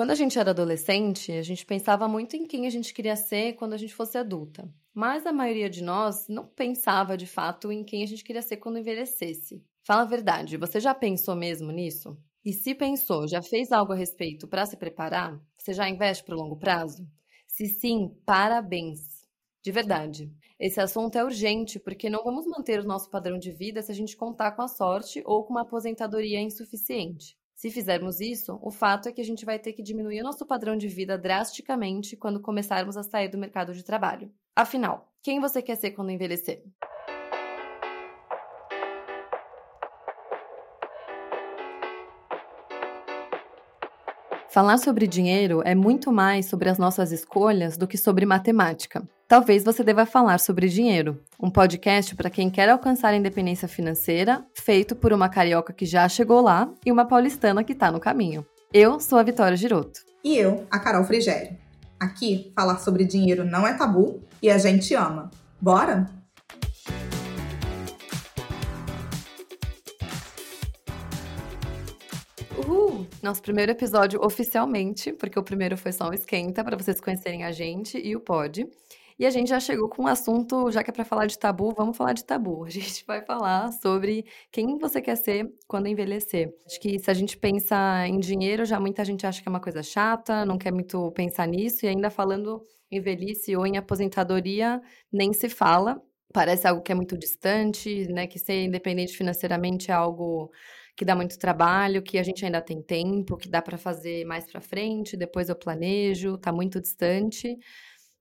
Quando a gente era adolescente, a gente pensava muito em quem a gente queria ser quando a gente fosse adulta. Mas a maioria de nós não pensava de fato em quem a gente queria ser quando envelhecesse. Fala a verdade, você já pensou mesmo nisso? E se pensou, já fez algo a respeito para se preparar? Você já investe para o longo prazo? Se sim, parabéns. De verdade. Esse assunto é urgente porque não vamos manter o nosso padrão de vida se a gente contar com a sorte ou com uma aposentadoria insuficiente. Se fizermos isso, o fato é que a gente vai ter que diminuir o nosso padrão de vida drasticamente quando começarmos a sair do mercado de trabalho. Afinal, quem você quer ser quando envelhecer? Falar sobre dinheiro é muito mais sobre as nossas escolhas do que sobre matemática. Talvez você deva falar sobre dinheiro, um podcast para quem quer alcançar a independência financeira, feito por uma carioca que já chegou lá e uma paulistana que está no caminho. Eu sou a Vitória Giroto. E eu, a Carol Frigério. Aqui, falar sobre dinheiro não é tabu e a gente ama. Bora? Nosso primeiro episódio oficialmente, porque o primeiro foi só um esquenta para vocês conhecerem a gente e o pod. E a gente já chegou com um assunto, já que é para falar de tabu, vamos falar de tabu. A gente vai falar sobre quem você quer ser quando envelhecer. Acho que se a gente pensa em dinheiro, já muita gente acha que é uma coisa chata, não quer muito pensar nisso, e ainda falando em velhice ou em aposentadoria, nem se fala. Parece algo que é muito distante, né? Que ser independente financeiramente é algo que dá muito trabalho, que a gente ainda tem tempo, que dá para fazer mais para frente, depois eu planejo, está muito distante,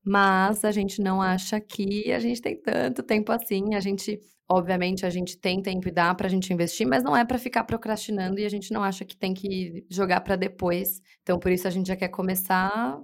mas a gente não acha que a gente tem tanto tempo assim, a gente Obviamente, a gente tem tempo e dá para a gente investir, mas não é para ficar procrastinando e a gente não acha que tem que jogar para depois. Então, por isso, a gente já quer começar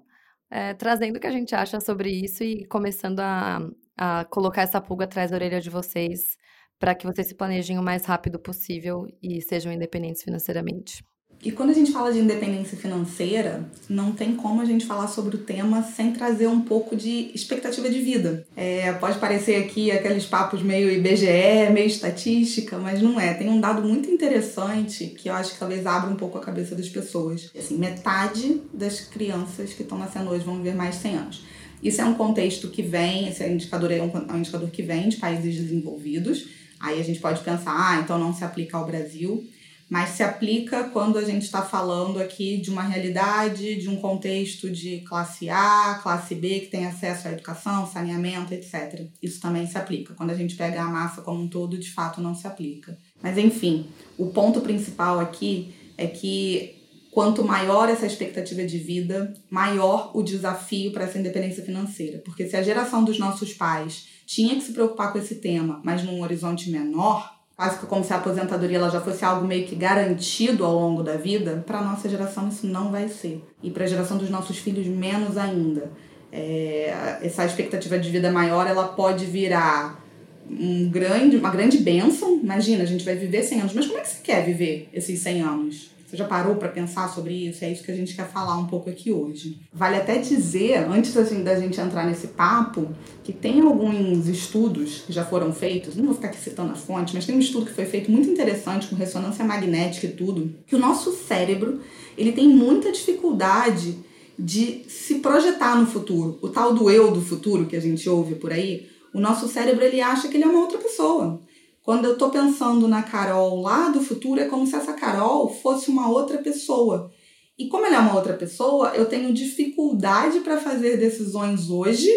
é, trazendo o que a gente acha sobre isso e começando a, a colocar essa pulga atrás da orelha de vocês para que vocês se planejem o mais rápido possível e sejam independentes financeiramente. E quando a gente fala de independência financeira, não tem como a gente falar sobre o tema sem trazer um pouco de expectativa de vida. É, pode parecer aqui aqueles papos meio IBGE, meio estatística, mas não é. Tem um dado muito interessante que eu acho que talvez abra um pouco a cabeça das pessoas. Assim, metade das crianças que estão nascendo hoje vão viver mais de 100 anos. Isso é um contexto que vem, esse indicador é um, é um indicador que vem de países desenvolvidos Aí a gente pode pensar, ah, então não se aplica ao Brasil, mas se aplica quando a gente está falando aqui de uma realidade, de um contexto de classe A, classe B, que tem acesso à educação, saneamento, etc. Isso também se aplica. Quando a gente pega a massa como um todo, de fato não se aplica. Mas enfim, o ponto principal aqui é que quanto maior essa expectativa de vida, maior o desafio para essa independência financeira. Porque se a geração dos nossos pais tinha que se preocupar com esse tema, mas num horizonte menor, quase que como se a aposentadoria ela já fosse algo meio que garantido ao longo da vida, para a nossa geração isso não vai ser. E para a geração dos nossos filhos, menos ainda. É, essa expectativa de vida maior ela pode virar um grande, uma grande bênção. Imagina, a gente vai viver 100 anos, mas como é que você quer viver esses 100 anos? Você já parou para pensar sobre isso? É isso que a gente quer falar um pouco aqui hoje. Vale até dizer, antes gente, da gente entrar nesse papo, que tem alguns estudos que já foram feitos, não vou ficar aqui citando a fonte, mas tem um estudo que foi feito muito interessante com ressonância magnética e tudo, que o nosso cérebro ele tem muita dificuldade de se projetar no futuro. O tal do eu do futuro que a gente ouve por aí, o nosso cérebro ele acha que ele é uma outra pessoa. Quando eu tô pensando na Carol lá do futuro, é como se essa Carol fosse uma outra pessoa. E como ela é uma outra pessoa, eu tenho dificuldade para fazer decisões hoje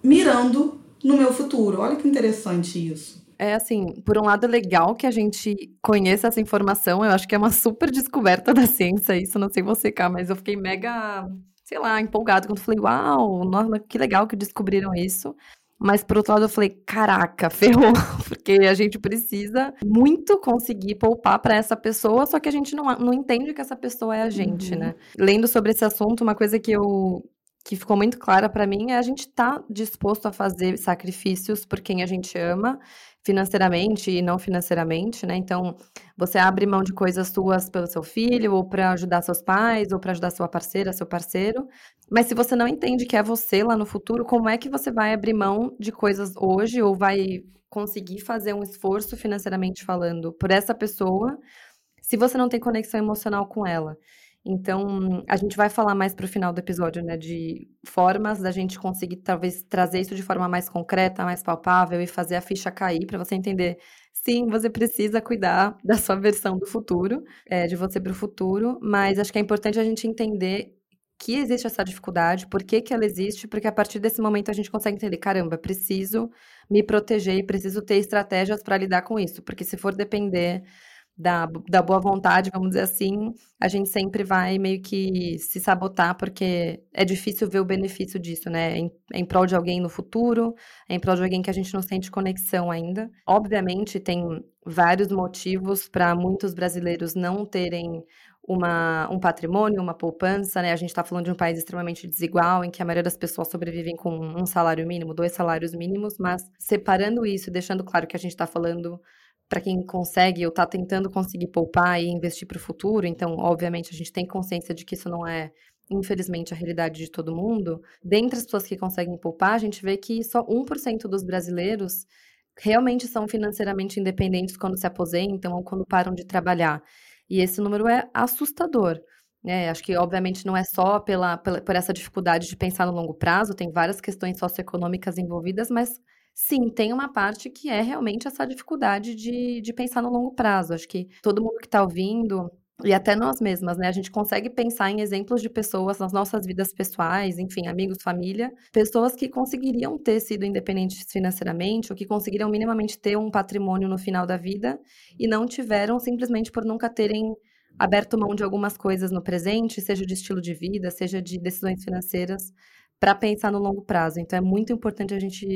mirando no meu futuro. Olha que interessante isso. É assim, por um lado é legal que a gente conheça essa informação, eu acho que é uma super descoberta da ciência, isso não sei você, cá, mas eu fiquei mega, sei lá, empolgado quando falei, uau, nossa, que legal que descobriram isso. Mas por outro lado eu falei, caraca, ferrou, porque a gente precisa muito conseguir poupar para essa pessoa, só que a gente não, não entende que essa pessoa é a gente, uhum. né? Lendo sobre esse assunto, uma coisa que eu que ficou muito clara para mim é a gente tá disposto a fazer sacrifícios por quem a gente ama financeiramente e não financeiramente, né? Então, você abre mão de coisas suas pelo seu filho, ou para ajudar seus pais, ou para ajudar sua parceira, seu parceiro. Mas se você não entende que é você lá no futuro, como é que você vai abrir mão de coisas hoje ou vai conseguir fazer um esforço financeiramente falando por essa pessoa, se você não tem conexão emocional com ela? Então, a gente vai falar mais para o final do episódio, né, de formas da gente conseguir talvez trazer isso de forma mais concreta, mais palpável e fazer a ficha cair para você entender. Sim, você precisa cuidar da sua versão do futuro, é, de você para o futuro, mas acho que é importante a gente entender que existe essa dificuldade, por que, que ela existe, porque a partir desse momento a gente consegue entender, caramba, preciso me proteger e preciso ter estratégias para lidar com isso, porque se for depender da, da boa vontade, vamos dizer assim, a gente sempre vai meio que se sabotar, porque é difícil ver o benefício disso, né? Em, em prol de alguém no futuro, em prol de alguém que a gente não sente conexão ainda. Obviamente, tem vários motivos para muitos brasileiros não terem uma, um patrimônio, uma poupança, né? A gente está falando de um país extremamente desigual, em que a maioria das pessoas sobrevivem com um salário mínimo, dois salários mínimos, mas separando isso, deixando claro que a gente está falando para quem consegue ou está tentando conseguir poupar e investir para o futuro, então, obviamente, a gente tem consciência de que isso não é, infelizmente, a realidade de todo mundo. Dentre as pessoas que conseguem poupar, a gente vê que só 1% dos brasileiros realmente são financeiramente independentes quando se aposentam ou quando param de trabalhar. E esse número é assustador. É, acho que, obviamente, não é só pela, pela, por essa dificuldade de pensar no longo prazo, tem várias questões socioeconômicas envolvidas, mas Sim, tem uma parte que é realmente essa dificuldade de, de pensar no longo prazo. Acho que todo mundo que está ouvindo, e até nós mesmas, né? A gente consegue pensar em exemplos de pessoas nas nossas vidas pessoais, enfim, amigos, família, pessoas que conseguiriam ter sido independentes financeiramente ou que conseguiriam minimamente ter um patrimônio no final da vida e não tiveram simplesmente por nunca terem aberto mão de algumas coisas no presente, seja de estilo de vida, seja de decisões financeiras, para pensar no longo prazo. Então é muito importante a gente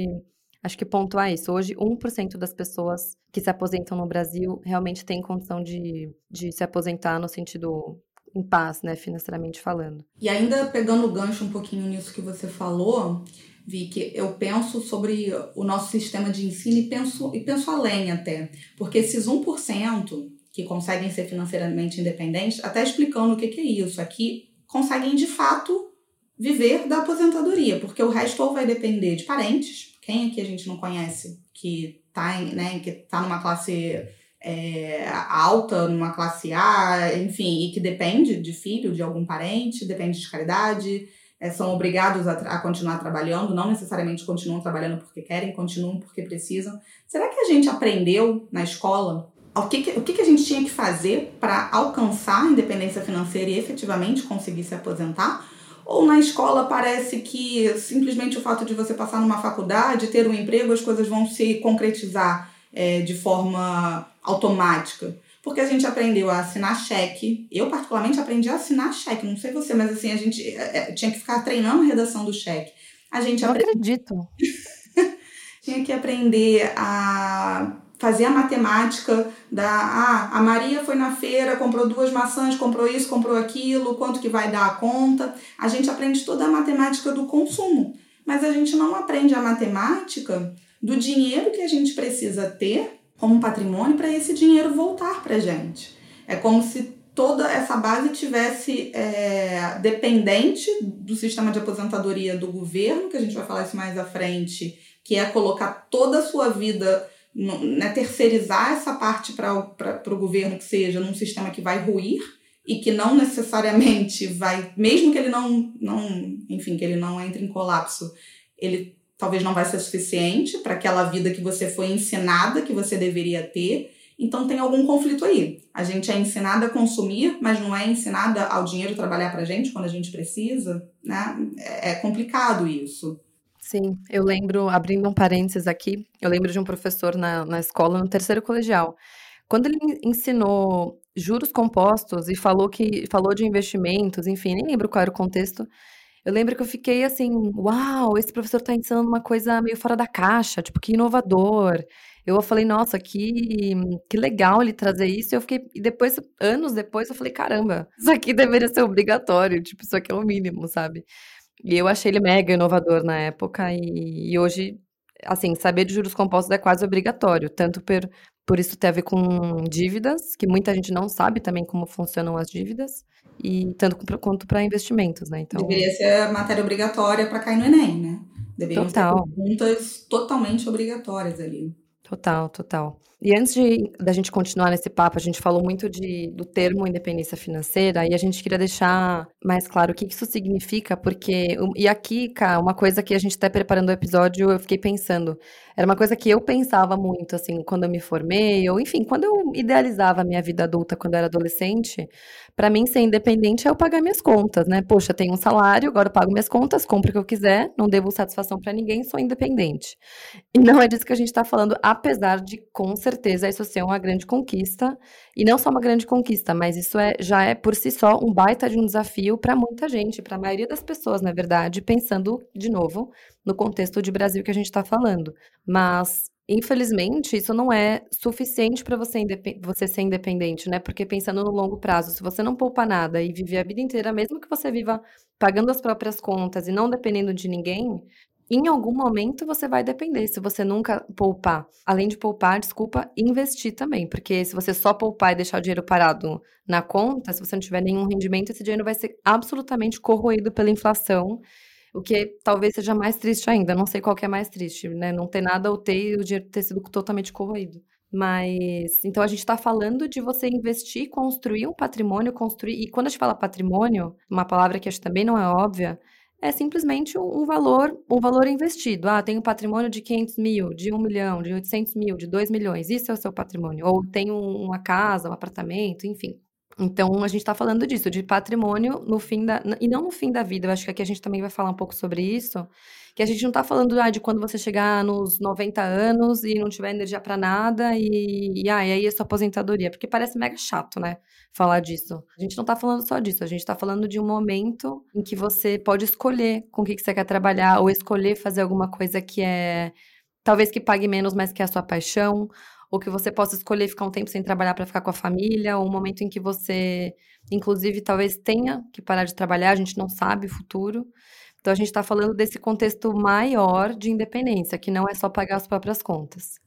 acho que pontuar isso. Hoje, 1% das pessoas que se aposentam no Brasil realmente têm condição de, de se aposentar no sentido em paz, né, financeiramente falando. E ainda pegando o gancho um pouquinho nisso que você falou, Vi, que eu penso sobre o nosso sistema de ensino e penso, e penso além até. Porque esses 1% que conseguem ser financeiramente independentes, até explicando o que, que é isso, aqui conseguem de fato viver da aposentadoria, porque o resto ou vai depender de parentes, quem aqui a gente não conhece que está né, que tá numa classe é, alta, numa classe A, enfim, e que depende de filho, de algum parente, depende de caridade, é, são obrigados a, a, continuar trabalhando, não necessariamente continuam trabalhando porque querem, continuam porque precisam. Será que a gente aprendeu na escola o que, o que a gente tinha que fazer para alcançar a independência financeira e efetivamente conseguir se aposentar? Ou na escola parece que simplesmente o fato de você passar numa faculdade, ter um emprego, as coisas vão se concretizar é, de forma automática. Porque a gente aprendeu a assinar cheque. Eu, particularmente, aprendi a assinar cheque. Não sei você, mas assim, a gente é, é tinha que ficar treinando a redação do cheque. A gente Eu aprend... acredito. tinha que aprender a fazer a matemática da ah, a Maria foi na feira, comprou duas maçãs, comprou isso, comprou aquilo, quanto que vai dar a conta. A gente aprende toda a matemática do consumo, mas a gente não aprende a matemática do dinheiro que a gente precisa ter como patrimônio para esse dinheiro voltar para gente. É como se toda essa base tivesse é, dependente do sistema de aposentadoria do governo, que a gente vai falar isso mais à frente, que é colocar toda a sua vida né, terceirizar essa parte para o governo que seja num sistema que vai ruir e que não necessariamente vai, mesmo que ele não, não, enfim, que ele não entre em colapso, ele talvez não vai ser suficiente para aquela vida que você foi ensinada que você deveria ter. Então tem algum conflito aí. A gente é ensinada a consumir, mas não é ensinada ao dinheiro trabalhar para a gente quando a gente precisa, né? É, é complicado isso. Sim, eu lembro, abrindo um parênteses aqui, eu lembro de um professor na, na escola, no terceiro colegial. Quando ele ensinou juros compostos e falou que falou de investimentos, enfim, nem lembro qual era o contexto. Eu lembro que eu fiquei assim, uau, esse professor está ensinando uma coisa meio fora da caixa, tipo, que inovador. Eu falei, nossa, que, que legal ele trazer isso. E eu fiquei, e depois, anos depois, eu falei, caramba, isso aqui deveria ser obrigatório, tipo, isso aqui é o mínimo, sabe? E eu achei ele mega inovador na época e, e hoje, assim, saber de juros compostos é quase obrigatório, tanto por, por isso ter a ver com dívidas, que muita gente não sabe também como funcionam as dívidas, e tanto quanto para investimentos, né? Então, Deveria ser matéria obrigatória para cair no Enem, né? Deveriam Total. ser perguntas totalmente obrigatórias ali. Total, total. E antes de, da gente continuar nesse papo, a gente falou muito de, do termo independência financeira e a gente queria deixar mais claro o que isso significa, porque. E aqui, cara, uma coisa que a gente está preparando o episódio, eu fiquei pensando. Era uma coisa que eu pensava muito, assim, quando eu me formei, ou enfim, quando eu idealizava a minha vida adulta quando eu era adolescente. Para mim, ser independente é eu pagar minhas contas, né? Poxa, tenho um salário, agora eu pago minhas contas, compro o que eu quiser, não devo satisfação para ninguém, sou independente. E não é disso que a gente está falando, apesar de, com certeza, isso ser uma grande conquista. E não só uma grande conquista, mas isso é, já é por si só um baita de um desafio para muita gente, para a maioria das pessoas, na verdade, pensando, de novo, no contexto de Brasil que a gente está falando. Mas Infelizmente, isso não é suficiente para você, você ser independente, né? Porque pensando no longo prazo, se você não poupa nada e viver a vida inteira, mesmo que você viva pagando as próprias contas e não dependendo de ninguém, em algum momento você vai depender. Se você nunca poupar, além de poupar, desculpa, investir também. Porque se você só poupar e deixar o dinheiro parado na conta, se você não tiver nenhum rendimento, esse dinheiro vai ser absolutamente corroído pela inflação o que talvez seja mais triste ainda. Não sei qual que é mais triste, né? Não ter nada ou ter o dinheiro ter sido totalmente corroído. Mas, então a gente está falando de você investir, construir um patrimônio, construir. E quando a gente fala patrimônio, uma palavra que acho também não é óbvia, é simplesmente um valor, um valor investido. Ah, tem um patrimônio de 500 mil, de 1 milhão, de 800 mil, de 2 milhões. Isso é o seu patrimônio. Ou tem uma casa, um apartamento, enfim. Então, a gente está falando disso, de patrimônio no fim da. E não no fim da vida, eu acho que aqui a gente também vai falar um pouco sobre isso. Que a gente não está falando ah, de quando você chegar nos 90 anos e não tiver energia para nada e, e, ah, e aí é sua aposentadoria, porque parece mega chato, né? Falar disso. A gente não está falando só disso, a gente está falando de um momento em que você pode escolher com o que, que você quer trabalhar, ou escolher fazer alguma coisa que é. Talvez que pague menos, mas que é a sua paixão, ou que você possa escolher ficar um tempo sem trabalhar para ficar com a família, ou um momento em que você, inclusive, talvez tenha que parar de trabalhar, a gente não sabe o futuro. Então a gente está falando desse contexto maior de independência, que não é só pagar as próprias contas.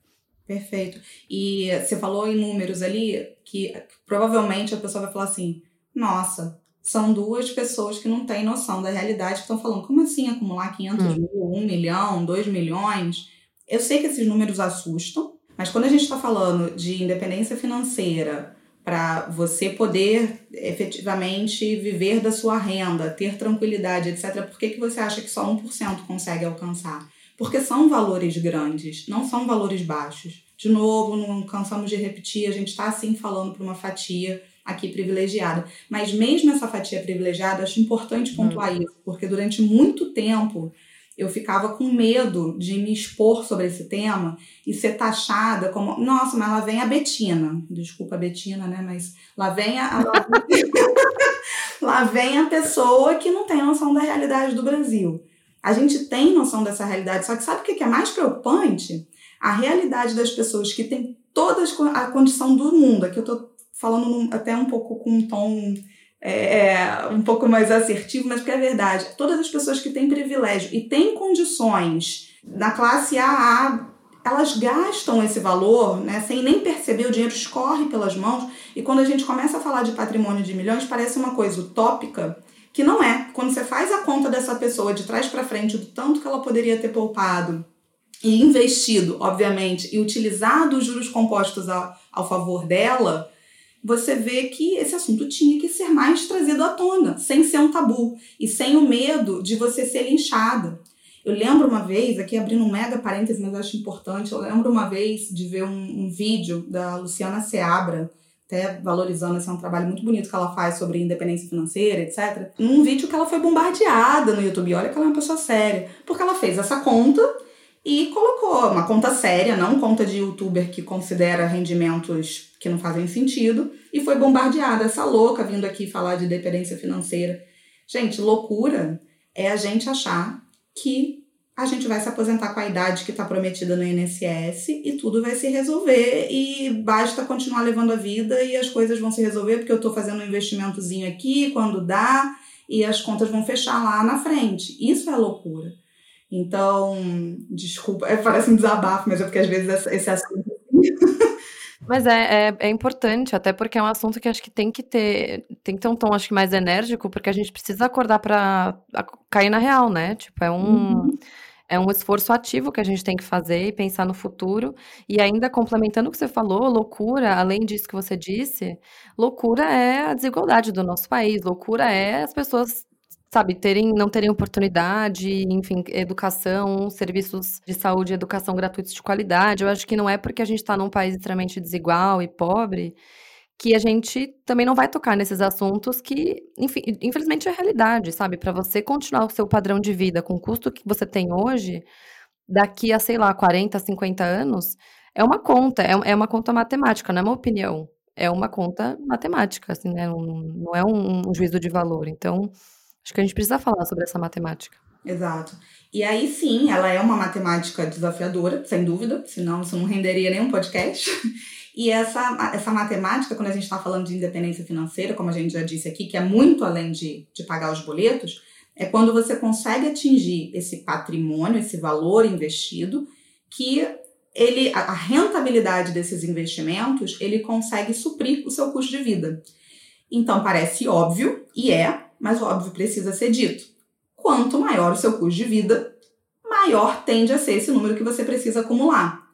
Perfeito. E você falou em números ali que provavelmente a pessoa vai falar assim: nossa, são duas pessoas que não têm noção da realidade que estão falando. Como assim acumular 500 hum. mil, 1 milhão, 2 milhões? Eu sei que esses números assustam, mas quando a gente está falando de independência financeira, para você poder efetivamente viver da sua renda, ter tranquilidade, etc., por que, que você acha que só 1% consegue alcançar? Porque são valores grandes, não são valores baixos. De novo, não cansamos de repetir, a gente está assim falando para uma fatia aqui privilegiada. Mas mesmo essa fatia privilegiada, acho importante pontuar hum. isso, porque durante muito tempo eu ficava com medo de me expor sobre esse tema e ser taxada como, nossa, mas lá vem a Betina. Desculpa a Betina, né? Mas lá vem a. lá vem a pessoa que não tem noção da realidade do Brasil. A gente tem noção dessa realidade, só que sabe o que é mais preocupante? A realidade das pessoas que têm toda a condição do mundo. Aqui eu tô falando até um pouco com um tom é, é, um pouco mais assertivo, mas porque é verdade. Todas as pessoas que têm privilégio e têm condições na classe AA, elas gastam esse valor né, sem nem perceber, o dinheiro escorre pelas mãos. E quando a gente começa a falar de patrimônio de milhões, parece uma coisa utópica, que não é. Quando você faz a conta dessa pessoa de trás para frente, do tanto que ela poderia ter poupado e investido, obviamente, e utilizado os juros compostos ao, ao favor dela, você vê que esse assunto tinha que ser mais trazido à tona, sem ser um tabu e sem o medo de você ser linchada. Eu lembro uma vez, aqui abrindo um mega parêntese, mas acho importante, eu lembro uma vez de ver um, um vídeo da Luciana Seabra, até valorizando esse é um trabalho muito bonito que ela faz sobre independência financeira, etc. Num vídeo que ela foi bombardeada no YouTube. Olha que ela é uma pessoa séria. Porque ela fez essa conta e colocou uma conta séria, não conta de youtuber que considera rendimentos que não fazem sentido, e foi bombardeada. Essa louca vindo aqui falar de dependência financeira. Gente, loucura é a gente achar que a gente vai se aposentar com a idade que está prometida no INSS e tudo vai se resolver e basta continuar levando a vida e as coisas vão se resolver porque eu estou fazendo um investimentozinho aqui quando dá e as contas vão fechar lá na frente. Isso é loucura. Então, desculpa, é, parece um desabafo, mas é porque às vezes esse assunto. Mas é, é, é, importante, até porque é um assunto que acho que tem que ter, tem que ter um tom, acho que mais enérgico, porque a gente precisa acordar para cair na real, né? Tipo, é um. Uhum. é um esforço ativo que a gente tem que fazer e pensar no futuro. E ainda complementando o que você falou, loucura, além disso que você disse, loucura é a desigualdade do nosso país, loucura é as pessoas sabe, terem, não terem oportunidade, enfim, educação, serviços de saúde e educação gratuitos de qualidade. Eu acho que não é porque a gente está num país extremamente desigual e pobre que a gente também não vai tocar nesses assuntos que, enfim, infelizmente é realidade, sabe? Para você continuar o seu padrão de vida com o custo que você tem hoje, daqui a, sei lá, 40, 50 anos, é uma conta, é, é uma conta matemática, não é uma opinião. É uma conta matemática, assim, né? Não, não é um juízo de valor. Então, acho que a gente precisa falar sobre essa matemática. Exato. E aí sim, ela é uma matemática desafiadora, sem dúvida, senão isso não renderia nenhum podcast. E essa, essa matemática, quando a gente está falando de independência financeira, como a gente já disse aqui, que é muito além de, de pagar os boletos, é quando você consegue atingir esse patrimônio, esse valor investido, que ele, a rentabilidade desses investimentos, ele consegue suprir o seu custo de vida. Então parece óbvio, e é, mas óbvio precisa ser dito. Quanto maior o seu custo de vida, maior tende a ser esse número que você precisa acumular.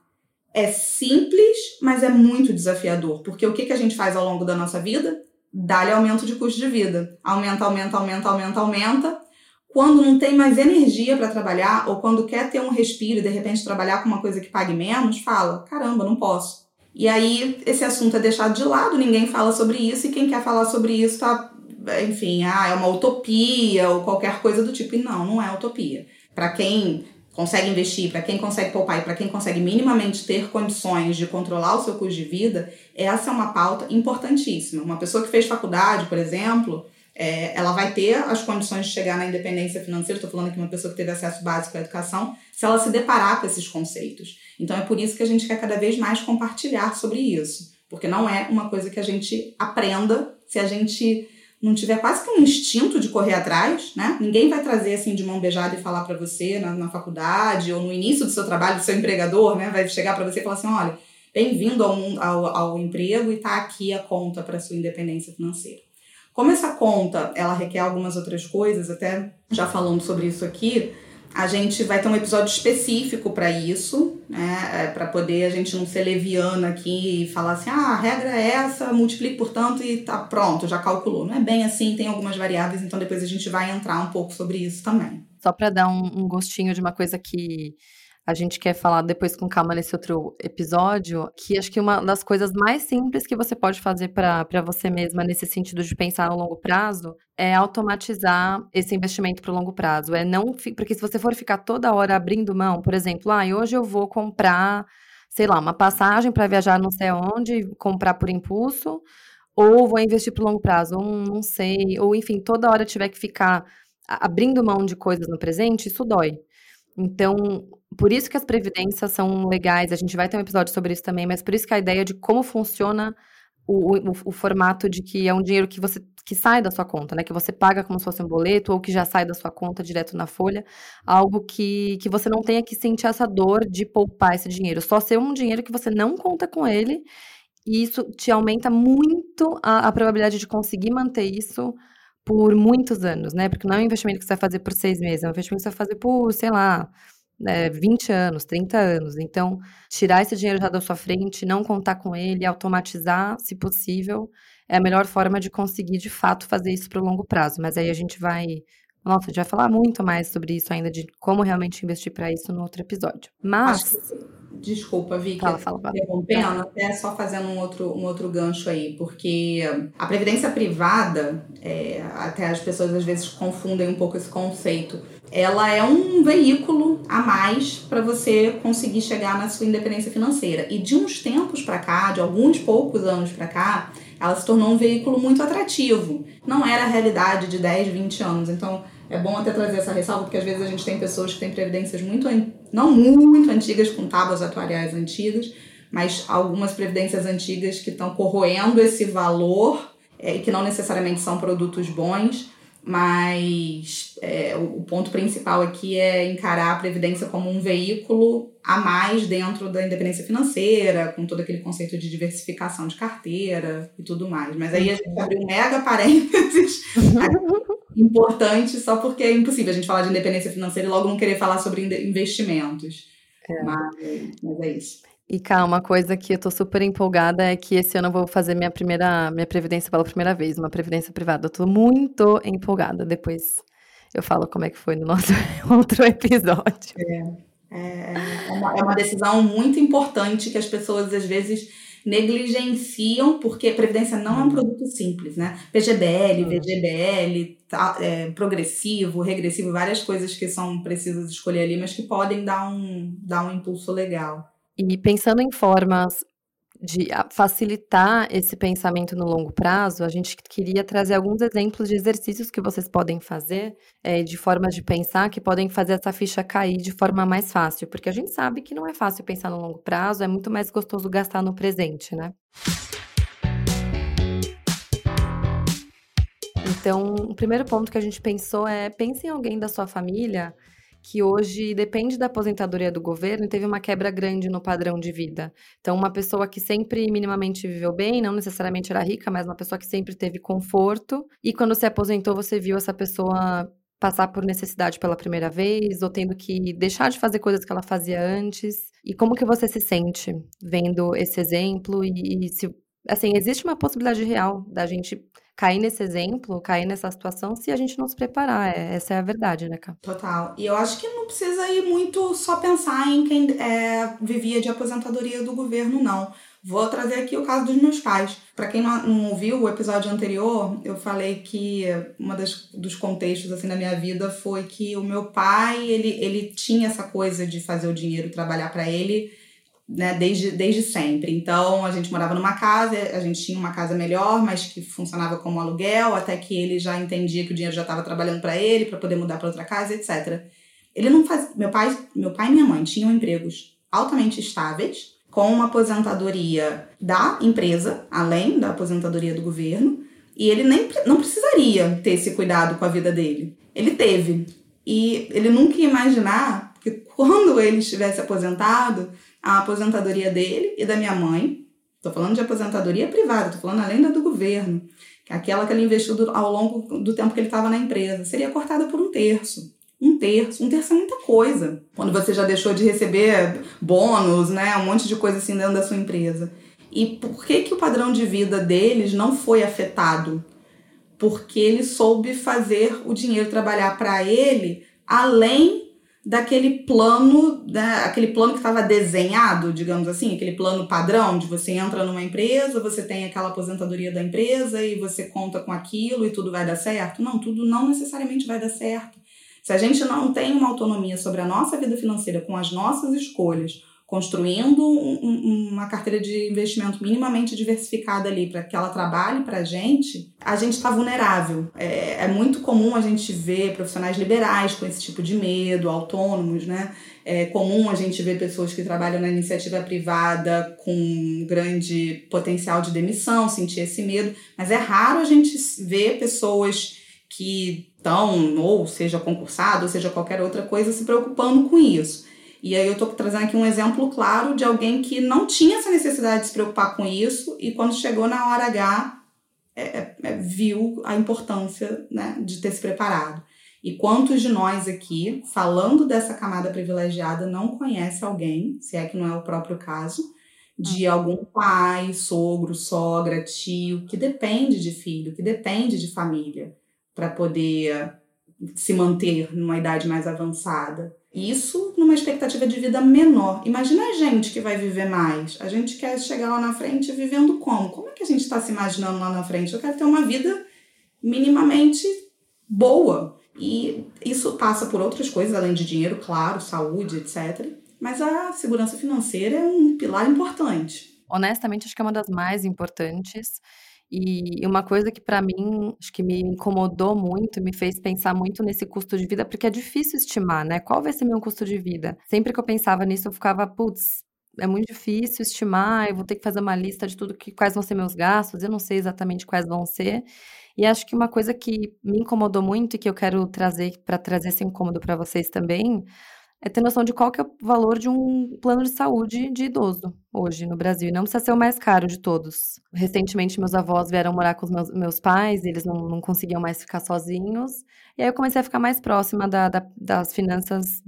É simples, mas é muito desafiador, porque o que, que a gente faz ao longo da nossa vida? Dá-lhe aumento de custo de vida. Aumenta, aumenta, aumenta, aumenta, aumenta. Quando não tem mais energia para trabalhar, ou quando quer ter um respiro e de repente trabalhar com uma coisa que pague menos, fala: caramba, não posso. E aí esse assunto é deixado de lado, ninguém fala sobre isso, e quem quer falar sobre isso tá, enfim, ah, é uma utopia ou qualquer coisa do tipo. E não, não é utopia. Para quem consegue investir, para quem consegue poupar e para quem consegue minimamente ter condições de controlar o seu custo de vida, essa é uma pauta importantíssima. Uma pessoa que fez faculdade, por exemplo, é, ela vai ter as condições de chegar na independência financeira. Estou falando aqui uma pessoa que teve acesso básico à educação, se ela se deparar com esses conceitos. Então é por isso que a gente quer cada vez mais compartilhar sobre isso, porque não é uma coisa que a gente aprenda se a gente não tiver quase que um instinto de correr atrás, né? Ninguém vai trazer assim de mão beijada e falar para você na, na, faculdade ou no início do seu trabalho, do seu empregador, né? Vai chegar para você e falar assim, olha, bem-vindo ao, ao, ao emprego e tá aqui a conta para sua independência financeira. Como essa conta, ela requer algumas outras coisas, até já falando sobre isso aqui, a gente vai ter um episódio específico para isso, né? É, para poder a gente não ser leviana aqui e falar assim: ah, a regra é essa, multiplique por tanto e tá pronto, já calculou. Não é bem assim, tem algumas variáveis, então depois a gente vai entrar um pouco sobre isso também. Só para dar um, um gostinho de uma coisa que a gente quer falar depois com calma nesse outro episódio, que acho que uma das coisas mais simples que você pode fazer para você mesma nesse sentido de pensar no longo prazo é automatizar esse investimento para o longo prazo. É não, porque se você for ficar toda hora abrindo mão, por exemplo, ah, hoje eu vou comprar, sei lá, uma passagem para viajar não sei onde, comprar por impulso, ou vou investir para o longo prazo, ou não sei, ou enfim, toda hora tiver que ficar abrindo mão de coisas no presente, isso dói. Então, por isso que as previdências são legais, a gente vai ter um episódio sobre isso também, mas por isso que a ideia de como funciona o, o, o, formato de que é um dinheiro que você que sai da sua conta, né? Que você paga como se fosse um boleto ou que já sai da sua conta direto na folha, algo que, que você não tenha que sentir essa dor de poupar esse dinheiro, só ser um dinheiro que você não conta com ele, e isso te aumenta muito a, a probabilidade de conseguir manter isso por muitos anos, né? Porque não é um investimento que você vai fazer por seis meses, é um investimento que você vai fazer por, sei lá, né, 20 anos, 30 anos. Então, tirar esse dinheiro já da sua frente, não contar com ele, automatizar, se possível, é a melhor forma de conseguir, de fato, fazer isso para o longo prazo. Mas aí a gente vai. Nossa, a gente vai falar muito mais sobre isso ainda, de como realmente investir para isso no outro episódio. Mas. Desculpa, Vicky, fala, fala, fala. interrompendo, até só fazendo um outro, um outro gancho aí, porque a previdência privada, é, até as pessoas às vezes confundem um pouco esse conceito, ela é um veículo a mais para você conseguir chegar na sua independência financeira. E de uns tempos para cá, de alguns poucos anos para cá, ela se tornou um veículo muito atrativo. Não era a realidade de 10, 20 anos. Então, é bom até trazer essa ressalva, porque às vezes a gente tem pessoas que têm previdências muito, não muito antigas, com tábuas atuariais antigas, mas algumas previdências antigas que estão corroendo esse valor é, e que não necessariamente são produtos bons, mas é, o, o ponto principal aqui é encarar a previdência como um veículo a mais dentro da independência financeira, com todo aquele conceito de diversificação de carteira e tudo mais. Mas aí a gente abriu um mega parênteses importante só porque é impossível a gente falar de independência financeira e logo não querer falar sobre investimentos. É. Mas, mas é isso. E cá, uma coisa que eu tô super empolgada é que esse ano eu vou fazer minha primeira, minha previdência pela primeira vez, uma previdência privada. Eu tô muito empolgada. Depois eu falo como é que foi no nosso outro episódio. É. É, é uma, é uma decisão muito importante que as pessoas às vezes negligenciam, porque previdência não é um produto simples, né? PGBL, VGBL, tá, é, progressivo, regressivo, várias coisas que são precisas escolher ali, mas que podem dar um, dar um impulso legal. E pensando em formas de facilitar esse pensamento no longo prazo, a gente queria trazer alguns exemplos de exercícios que vocês podem fazer, é, de formas de pensar que podem fazer essa ficha cair de forma mais fácil, porque a gente sabe que não é fácil pensar no longo prazo, é muito mais gostoso gastar no presente, né? Então, o primeiro ponto que a gente pensou é pense em alguém da sua família que hoje depende da aposentadoria do governo e teve uma quebra grande no padrão de vida. Então, uma pessoa que sempre minimamente viveu bem, não necessariamente era rica, mas uma pessoa que sempre teve conforto, e quando se aposentou, você viu essa pessoa passar por necessidade pela primeira vez, ou tendo que deixar de fazer coisas que ela fazia antes. E como que você se sente vendo esse exemplo? E, e se, assim, existe uma possibilidade real da gente cair nesse exemplo, cair nessa situação, se a gente não se preparar. É, essa é a verdade, né, Cá? Total. E eu acho que não precisa ir muito só pensar em quem é, vivia de aposentadoria do governo, não. Vou trazer aqui o caso dos meus pais. Para quem não, não ouviu o episódio anterior, eu falei que uma das dos contextos assim na minha vida foi que o meu pai, ele, ele tinha essa coisa de fazer o dinheiro trabalhar para ele né, desde, desde sempre. Então, a gente morava numa casa, a gente tinha uma casa melhor, mas que funcionava como aluguel, até que ele já entendia que o dinheiro já estava trabalhando para ele, para poder mudar para outra casa, etc. Ele não faz, meu pai, meu pai e minha mãe tinham empregos altamente estáveis, com uma aposentadoria da empresa, além da aposentadoria do governo, e ele nem não precisaria ter esse cuidado com a vida dele. Ele teve. E ele nunca ia imaginar que quando ele estivesse aposentado, a aposentadoria dele e da minha mãe. Estou falando de aposentadoria privada, estou falando além da do governo, que é aquela que ele investiu do, ao longo do tempo que ele estava na empresa, seria cortada por um terço. Um terço, um terço é muita coisa. Quando você já deixou de receber bônus, né, um monte de coisa assim dentro da sua empresa. E por que que o padrão de vida deles não foi afetado? Porque ele soube fazer o dinheiro trabalhar para ele além daquele plano, né, aquele plano que estava desenhado, digamos assim, aquele plano padrão de você entra numa empresa, você tem aquela aposentadoria da empresa e você conta com aquilo e tudo vai dar certo. Não, tudo não necessariamente vai dar certo. Se a gente não tem uma autonomia sobre a nossa vida financeira com as nossas escolhas, construindo um, uma carteira de investimento minimamente diversificada ali para que ela trabalhe para a gente, a gente está vulnerável. É, é, muito comum a gente ver profissionais liberais com esse tipo de medo, autônomos, né? É comum a gente ver pessoas que trabalham na iniciativa privada com grande potencial de demissão, sentir esse medo, mas é raro a gente ver pessoas que estão, ou seja concursado, ou seja qualquer outra coisa, se preocupando com isso. E aí eu estou trazendo aqui um exemplo claro de alguém que não tinha essa necessidade de se preocupar com isso e quando chegou na hora H é, é, é, viu a importância né, de ter se preparado. E quantos de nós aqui, falando dessa camada privilegiada, não conhece alguém, se é que não é o próprio caso, de uhum. algum pai, sogro, sogra, tio, que depende de filho, que depende de família para poder se manter numa idade mais avançada. Isso numa expectativa de vida menor. Imagina a gente que vai viver mais. A gente quer chegar lá na frente vivendo como? Como é que a gente está se imaginando lá na frente? Eu quero ter uma vida minimamente boa. E isso passa por outras coisas, além de dinheiro, claro, saúde, etc. Mas a segurança financeira é um pilar importante. Honestamente, acho que é uma das mais importantes. E uma coisa que para mim, acho que me incomodou muito, me fez pensar muito nesse custo de vida, porque é difícil estimar, né? Qual vai ser meu custo de vida? Sempre que eu pensava nisso, eu ficava, putz, é muito difícil estimar, eu vou ter que fazer uma lista de tudo que quais vão ser meus gastos, eu não sei exatamente quais vão ser. E acho que uma coisa que me incomodou muito e que eu quero trazer para trazer esse incômodo para vocês também, é ter noção de qual que é o valor de um plano de saúde de idoso hoje no Brasil. E não precisa ser o mais caro de todos. Recentemente, meus avós vieram morar com os meus, meus pais, eles não, não conseguiam mais ficar sozinhos. E aí eu comecei a ficar mais próxima da, da, das finanças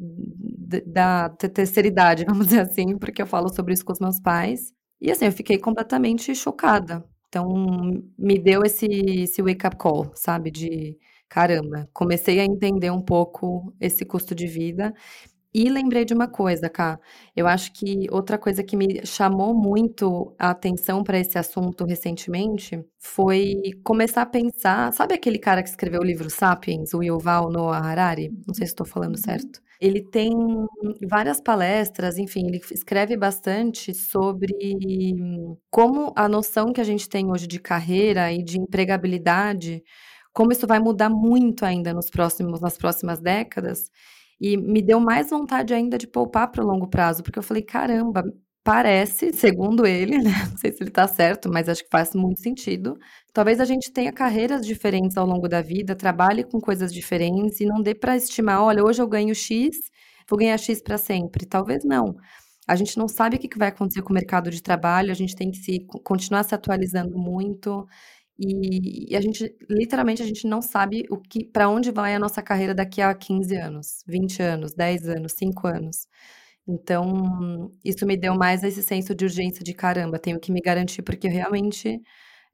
da terceira idade, vamos dizer assim, porque eu falo sobre isso com os meus pais. E assim, eu fiquei completamente chocada. Então, me deu esse, esse wake-up call, sabe? De caramba, comecei a entender um pouco esse custo de vida. E lembrei de uma coisa, Cá. Eu acho que outra coisa que me chamou muito a atenção para esse assunto recentemente foi começar a pensar. Sabe aquele cara que escreveu o livro Sapiens, o Yuval Noah Harari? Não sei se estou falando uhum. certo. Ele tem várias palestras, enfim, ele escreve bastante sobre como a noção que a gente tem hoje de carreira e de empregabilidade, como isso vai mudar muito ainda nos próximos, nas próximas décadas e me deu mais vontade ainda de poupar para o longo prazo, porque eu falei, caramba, parece, segundo ele, né? Não sei se ele está certo, mas acho que faz muito sentido. Talvez a gente tenha carreiras diferentes ao longo da vida, trabalhe com coisas diferentes e não dê para estimar, olha, hoje eu ganho X, vou ganhar X para sempre. Talvez não. A gente não sabe o que vai acontecer com o mercado de trabalho, a gente tem que se continuar se atualizando muito. E, e, a gente, literalmente, a gente não sabe o que, para onde vai a nossa carreira daqui a 15 anos, 20 anos, 10 anos, 5 anos. Então, isso me deu mais esse senso de urgência de caramba, tenho que me garantir, porque realmente,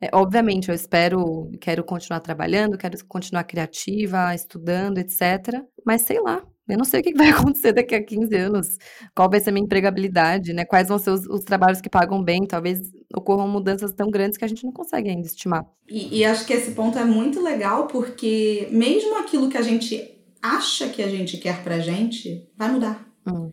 é, obviamente, eu espero, quero continuar trabalhando, quero continuar criativa, estudando, etc. Mas sei lá, eu não sei o que vai acontecer daqui a 15 anos, qual vai ser a minha empregabilidade, né? Quais vão ser os, os trabalhos que pagam bem, talvez ocorram mudanças tão grandes que a gente não consegue ainda estimar. E, e acho que esse ponto é muito legal, porque mesmo aquilo que a gente acha que a gente quer pra gente, vai mudar. Hum.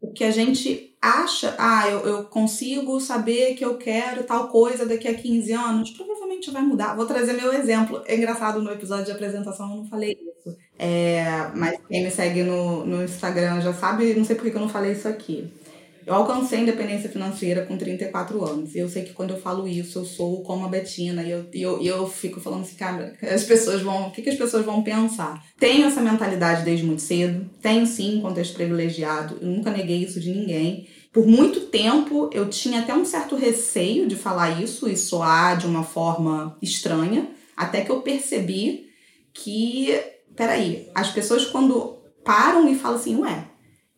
O que a gente acha, ah, eu, eu consigo saber que eu quero tal coisa daqui a 15 anos, provavelmente vai mudar. Vou trazer meu exemplo. É engraçado, no episódio de apresentação eu não falei isso. É, mas quem me segue no, no Instagram já sabe, não sei por que eu não falei isso aqui. Eu alcancei a independência financeira com 34 anos. E eu sei que quando eu falo isso, eu sou como a Betina. E eu, e eu, e eu fico falando assim, cara, as pessoas vão. O que, que as pessoas vão pensar? Tenho essa mentalidade desde muito cedo. Tenho sim contexto privilegiado. Eu nunca neguei isso de ninguém. Por muito tempo eu tinha até um certo receio de falar isso e soar de uma forma estranha. Até que eu percebi que. Peraí, as pessoas quando param e falam assim, ué,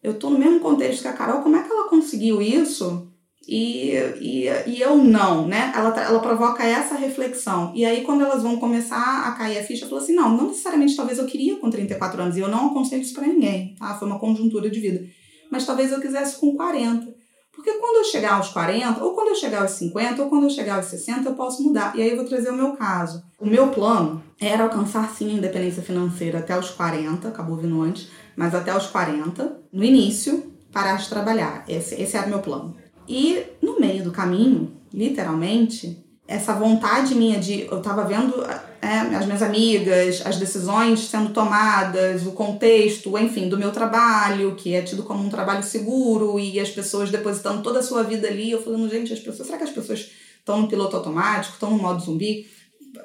eu tô no mesmo contexto que a Carol, como é que ela conseguiu isso? E, e, e eu não, né? Ela, ela provoca essa reflexão. E aí, quando elas vão começar a cair a ficha, eu falo assim: não, não necessariamente talvez eu queria com 34 anos, e eu não aconselho isso pra ninguém, tá? Foi uma conjuntura de vida. Mas talvez eu quisesse com 40. Porque quando eu chegar aos 40, ou quando eu chegar aos 50, ou quando eu chegar aos 60, eu posso mudar. E aí eu vou trazer o meu caso. O meu plano era alcançar sim a independência financeira até os 40, acabou vindo antes mas até os 40, no início, parar de trabalhar. Esse, esse era o meu plano. E no meio do caminho, literalmente, essa vontade minha de. Eu tava vendo é, as minhas amigas, as decisões sendo tomadas, o contexto, enfim, do meu trabalho, que é tido como um trabalho seguro, e as pessoas depositando toda a sua vida ali. Eu falando, gente, as pessoas, será que as pessoas estão no piloto automático, estão no modo zumbi?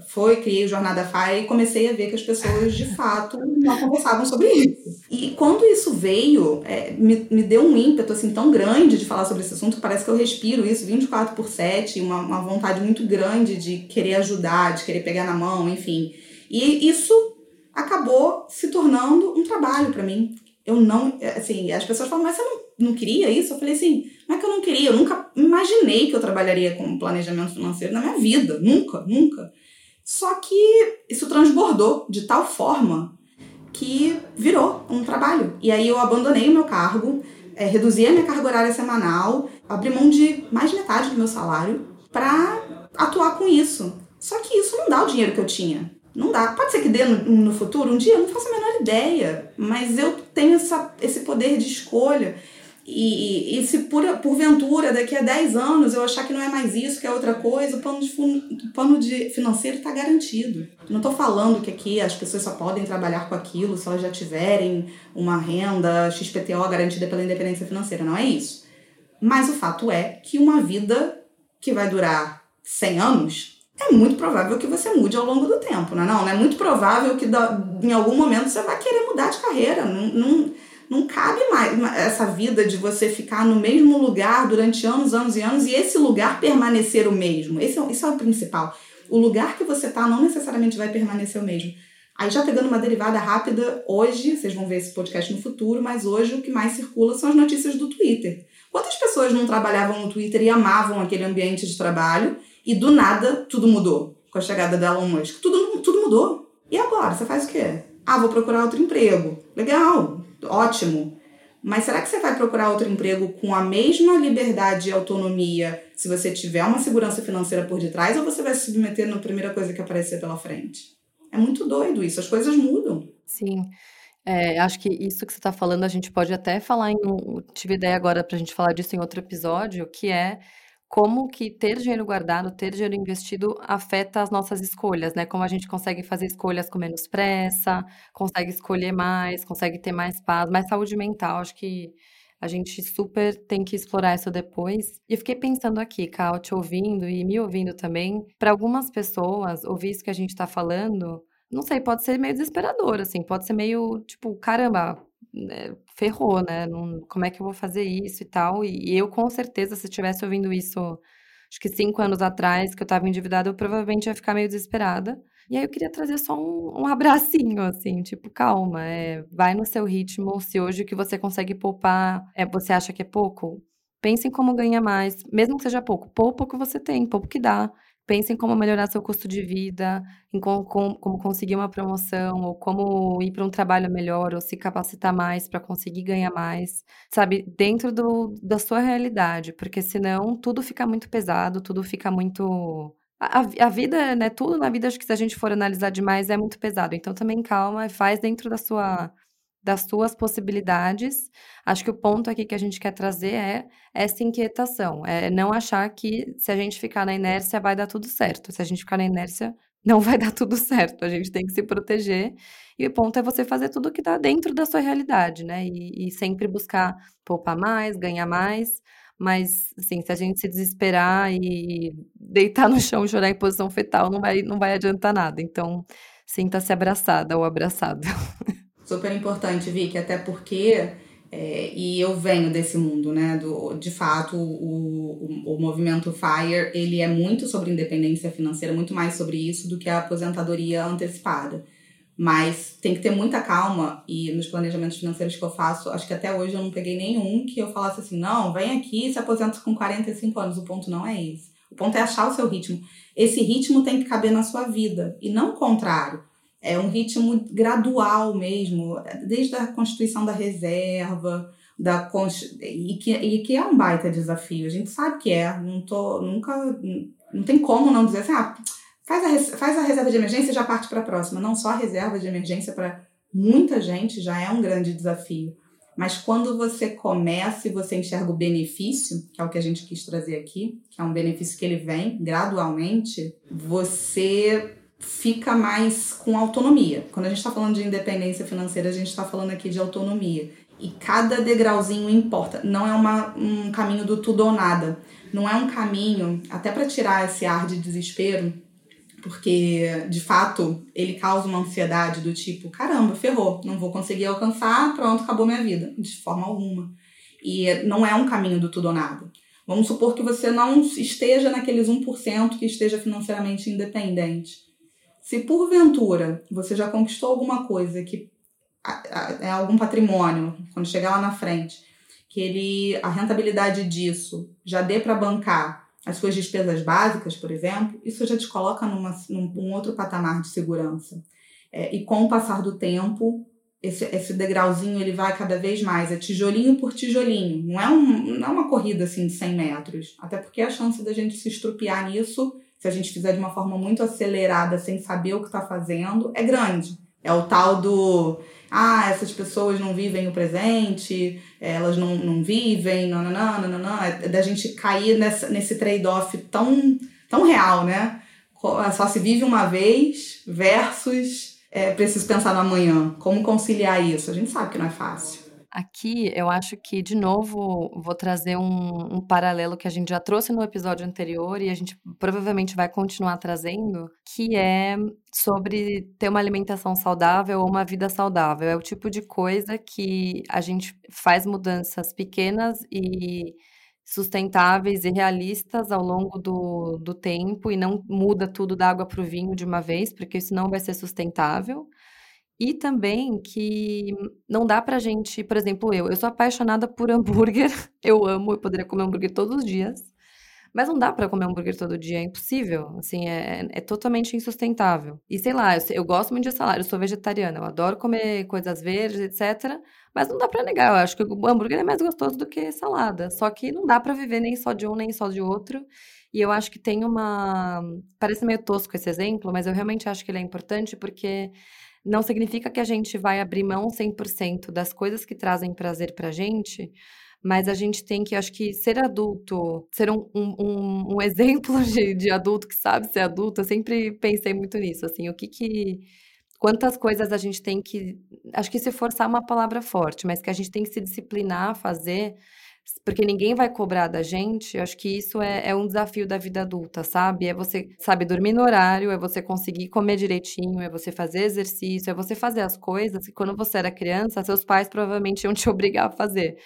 Foi, criei o Jornada FAI e comecei a ver que as pessoas de fato não conversavam sobre isso. E quando isso veio, é, me, me deu um ímpeto assim tão grande de falar sobre esse assunto que parece que eu respiro isso 24 por 7, uma, uma vontade muito grande de querer ajudar, de querer pegar na mão, enfim. E isso acabou se tornando um trabalho para mim. Eu não, assim, as pessoas falam, mas você não, não queria isso? Eu falei assim, não é que eu não queria, eu nunca imaginei que eu trabalharia com planejamento financeiro na minha vida, nunca, nunca. Só que isso transbordou de tal forma que virou um trabalho. E aí eu abandonei o meu cargo, é, reduzi a minha carga horária semanal, abri mão de mais de metade do meu salário para atuar com isso. Só que isso não dá o dinheiro que eu tinha. Não dá. Pode ser que dê no, no futuro, um dia, eu não faço a menor ideia. Mas eu tenho essa, esse poder de escolha. E, e, se por, porventura daqui a 10 anos eu achar que não é mais isso, que é outra coisa, o plano de, o plano de financeiro está garantido. Não estou falando que aqui as pessoas só podem trabalhar com aquilo se elas já tiverem uma renda XPTO garantida pela independência financeira. Não é isso. Mas o fato é que uma vida que vai durar 100 anos é muito provável que você mude ao longo do tempo, não é? Não, é muito provável que em algum momento você vai querer mudar de carreira. Não, não Não cabe mais essa vida de você ficar no mesmo lugar durante anos, anos e anos e esse lugar permanecer o mesmo. Esse é, isso é o principal. O lugar que você tá não necessariamente vai permanecer o mesmo. Aí já pegando uma derivada rápida, hoje, vocês vão ver esse podcast no futuro, mas hoje o que mais circula são as notícias do Twitter. Quantas pessoas não trabalhavam no Twitter e amavam aquele ambiente de trabalho e do nada tudo mudou com a chegada da Elon Musk? Tudo, tudo mudou. E agora? Você faz o quê? Ah, vou procurar outro emprego. Legal, ótimo. Mas será que você vai procurar outro emprego com a mesma liberdade e autonomia se você tiver uma segurança financeira por detrás ou você vai se submeter na primeira coisa que aparecer pela frente? É muito doido isso, as coisas mudam. Sim. É, acho que isso que você está falando, a gente pode até falar em. Tive ideia agora para a gente falar disso em outro episódio, que é como que ter dinheiro guardado, ter dinheiro investido afeta as nossas escolhas, né? Como a gente consegue fazer escolhas com menos pressa, consegue escolher mais, consegue ter mais paz, mais saúde mental. Acho que a gente super tem que explorar isso depois. E eu fiquei pensando aqui, Cal, te ouvindo e me ouvindo também. Para algumas pessoas, ouvir isso que a gente está falando, não sei, pode ser meio desesperador, assim, pode ser meio tipo, caramba, né, ferrou, né? Não, como é que eu vou fazer isso e tal? E, e eu, com certeza, se estivesse ouvindo isso, acho que cinco anos atrás, que eu estava endividada, eu provavelmente ia ficar meio desesperada. E aí eu queria trazer só um, um abracinho, assim, tipo, calma, é, vai no seu ritmo. Se hoje o que você consegue poupar, é, você acha que é pouco, pense em como ganhar mais, mesmo que seja pouco. Poupa o que você tem, pouco que dá. Pense em como melhorar seu custo de vida, em como, como, como conseguir uma promoção, ou como ir para um trabalho melhor, ou se capacitar mais para conseguir ganhar mais, sabe? Dentro do, da sua realidade, porque senão tudo fica muito pesado, tudo fica muito. A, a vida, né? Tudo na vida, acho que se a gente for analisar demais, é muito pesado. Então também calma, faz dentro da sua das suas possibilidades. Acho que o ponto aqui que a gente quer trazer é essa inquietação, é não achar que se a gente ficar na inércia vai dar tudo certo. Se a gente ficar na inércia, não vai dar tudo certo. A gente tem que se proteger. E o ponto é você fazer tudo o que está dentro da sua realidade, né? E, e sempre buscar poupar mais, ganhar mais. Mas, assim, se a gente se desesperar e deitar no chão chorar em posição fetal, não vai, não vai adiantar nada. Então, sinta-se abraçada ou abraçado. Super importante, Vicky, até porque, é, e eu venho desse mundo, né? Do, de fato, o, o, o movimento FIRE, ele é muito sobre independência financeira, muito mais sobre isso do que a aposentadoria antecipada. Mas tem que ter muita calma e nos planejamentos financeiros que eu faço, acho que até hoje eu não peguei nenhum que eu falasse assim, não, vem aqui e se aposenta com 45 anos. O ponto não é esse. O ponto é achar o seu ritmo. Esse ritmo tem que caber na sua vida e não o contrário é um ritmo gradual mesmo, desde a constituição da reserva, da e que, e que é um baita desafio. A gente sabe que é, não tô nunca não tem como não dizer assim, ah, faz a, faz a reserva de emergência e já parte para a próxima. Não só a reserva de emergência para muita gente já é um grande desafio. Mas quando você começa e você enxerga o benefício, que é o que a gente quis trazer aqui, que é um benefício que ele vem gradualmente, você fica mais com autonomia. Quando a gente está falando de independência financeira, a gente está falando aqui de autonomia. E cada degrauzinho importa. Não é uma, um caminho do tudo ou nada. Não é um caminho, até para tirar esse ar de desespero, porque de fato ele causa uma ansiedade do tipo: caramba, ferrou, não vou conseguir alcançar, pronto, acabou minha vida. De forma alguma. E não é um caminho do tudo ou nada. Vamos supor que você não esteja naqueles 1% que esteja financeiramente independente se porventura você já conquistou alguma coisa que é algum patrimônio, quando chegar lá na frente, que ele a rentabilidade disso já dê para bancar as suas despesas básicas, por exemplo, isso já te coloca numa, num outro patamar de segurança. É, e com o passar do tempo, esse, esse degrauzinho ele vai cada vez mais, é tijolinho por tijolinho. Não é, um, não é uma corrida assim de 100 metros, até porque a chance da gente se estrupiar nisso se a gente fizer de uma forma muito acelerada, sem saber o que está fazendo, é grande. É o tal do. Ah, essas pessoas não vivem o presente, elas não, não vivem, não, não, não. É da gente cair nessa, nesse trade-off tão, tão real, né? Só se vive uma vez versus é, preciso pensar no amanhã. Como conciliar isso? A gente sabe que não é fácil. Aqui eu acho que, de novo, vou trazer um, um, paralelo que a gente já trouxe no episódio anterior e a gente provavelmente vai continuar trazendo, que é sobre ter uma alimentação saudável ou uma vida saudável. É o tipo de coisa que a gente faz mudanças pequenas e sustentáveis e realistas ao longo do, do tempo e não muda tudo da água para o vinho de uma vez, porque isso não vai ser sustentável. E também que não dá pra gente, por exemplo, eu, eu sou apaixonada por hambúrguer, eu amo, eu poderia comer hambúrguer todos os dias, mas não dá para comer hambúrguer todo dia, é impossível, assim, é, é totalmente insustentável. E sei lá, eu, eu, gosto muito de salada, eu sou vegetariana, eu adoro comer coisas verdes, etc, mas não dá para negar, eu acho que o hambúrguer é mais gostoso do que salada, só que não dá para viver nem só de um nem só de outro. E eu acho que tem uma. Parece meio tosco esse exemplo, mas eu realmente acho que ele é importante porque não significa que a gente vai abrir mão 100% das coisas que trazem prazer pra gente, mas a gente tem que, acho que ser adulto, ser um, um, um exemplo de, de adulto que sabe ser adulto, eu sempre pensei muito nisso, assim, o que que quantas coisas a gente tem que. Acho que se forçar é uma palavra forte, mas que a gente tem que se disciplinar a fazer porque ninguém vai cobrar da gente, eu acho que isso é, é, um desafio da vida adulta, sabe? É você, sabe, dormir no horário, é você conseguir comer direitinho, é você fazer exercício, é você fazer as coisas que quando você era criança, seus pais provavelmente iam te obrigar a fazer.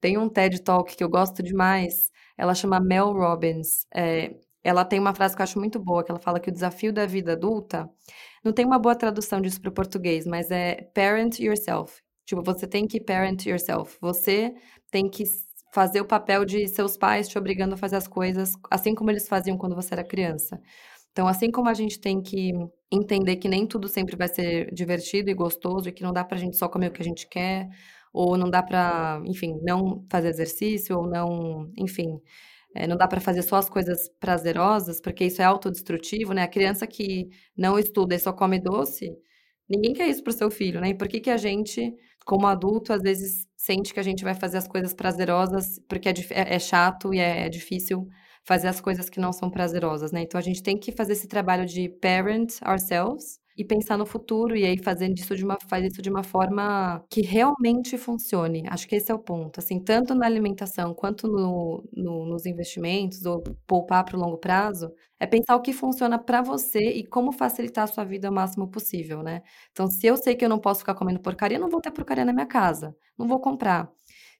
Tem um TED Talk que eu gosto demais, ela chama Mel Robbins. É, ela tem uma frase que eu acho muito boa, que ela fala que o desafio da vida adulta, não tem uma boa tradução disso para o português, mas é parent yourself. Tipo, você tem que parent yourself. Você tem que fazer o papel de seus pais te obrigando a fazer as coisas assim como eles faziam quando você era criança. Então, assim como a gente tem que entender que nem tudo sempre vai ser divertido e gostoso e que não dá pra gente só comer o que a gente quer, ou não dá pra, enfim, não fazer exercício, ou não, enfim, é, não dá para fazer só as coisas prazerosas, porque isso é autodestrutivo, né? A criança que não estuda e só come doce, ninguém quer isso pro seu filho, né? E por que que a gente, como adulto, às vezes sente que a gente vai fazer as coisas prazerosas porque é, é, é chato e é, é difícil fazer as coisas que não são prazerosas, né? Então a gente tem que fazer esse trabalho de parent ourselves e pensar no futuro e aí fazendo isso de uma faz isso de uma forma que realmente funcione. Acho que esse é o ponto. Assim, tanto na alimentação quanto no, no nos investimentos ou poupar para o longo prazo, é pensar o que funciona para você e como facilitar a sua vida o máximo possível, né? Então, se eu sei que eu não posso ficar comendo porcaria, não vou ter porcaria na minha casa, não vou comprar.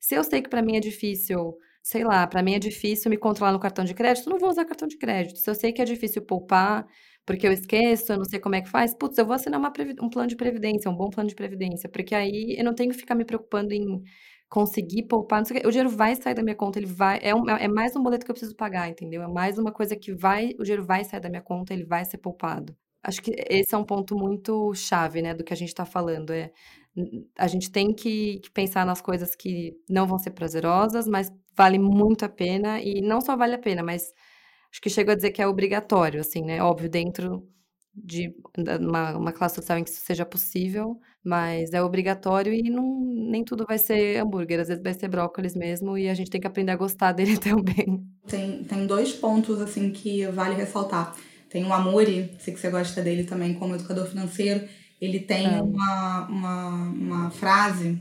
Se eu sei que para mim é difícil sei lá, para mim é difícil me controlar no cartão de crédito, não vou usar cartão de crédito. Se eu sei que é difícil poupar, porque eu esqueço, eu não sei como é que faz, putz, eu vou assinar uma um plano de previdência, um bom plano de previdência, porque aí eu não tenho que ficar me preocupando em conseguir poupar, o dinheiro vai sair da minha conta, ele vai, é, um, é mais um boleto que eu preciso pagar, entendeu? É mais uma coisa que vai, o dinheiro vai sair da minha conta, ele vai ser poupado. Acho que esse é um ponto muito chave, né, do que a gente está falando, é a gente tem que, que pensar nas coisas que não vão ser prazerosas, mas vale muito a pena, e não só vale a pena, mas acho que chego a dizer que é obrigatório, assim, né? Óbvio, dentro de uma, uma classe social em que isso seja possível, mas é obrigatório e não, nem tudo vai ser hambúrguer, às vezes vai ser brócolis mesmo e a gente tem que aprender a gostar dele também. Tem, tem dois pontos, assim, que vale ressaltar. Tem o Amori, sei que você gosta dele também como educador financeiro, ele tem é. uma, uma, uma frase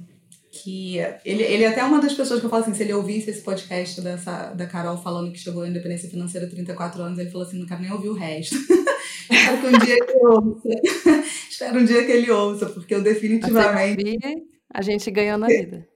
que ele, ele é até uma das pessoas que eu falo assim, se ele ouvisse esse podcast dessa, da Carol falando que chegou à independência financeira há 34 anos, ele falou assim, não quero nem ouvir o resto. Espero que um dia ele ouça. Espero um dia que ele ouça, porque eu definitivamente... A gente ganhou na vida.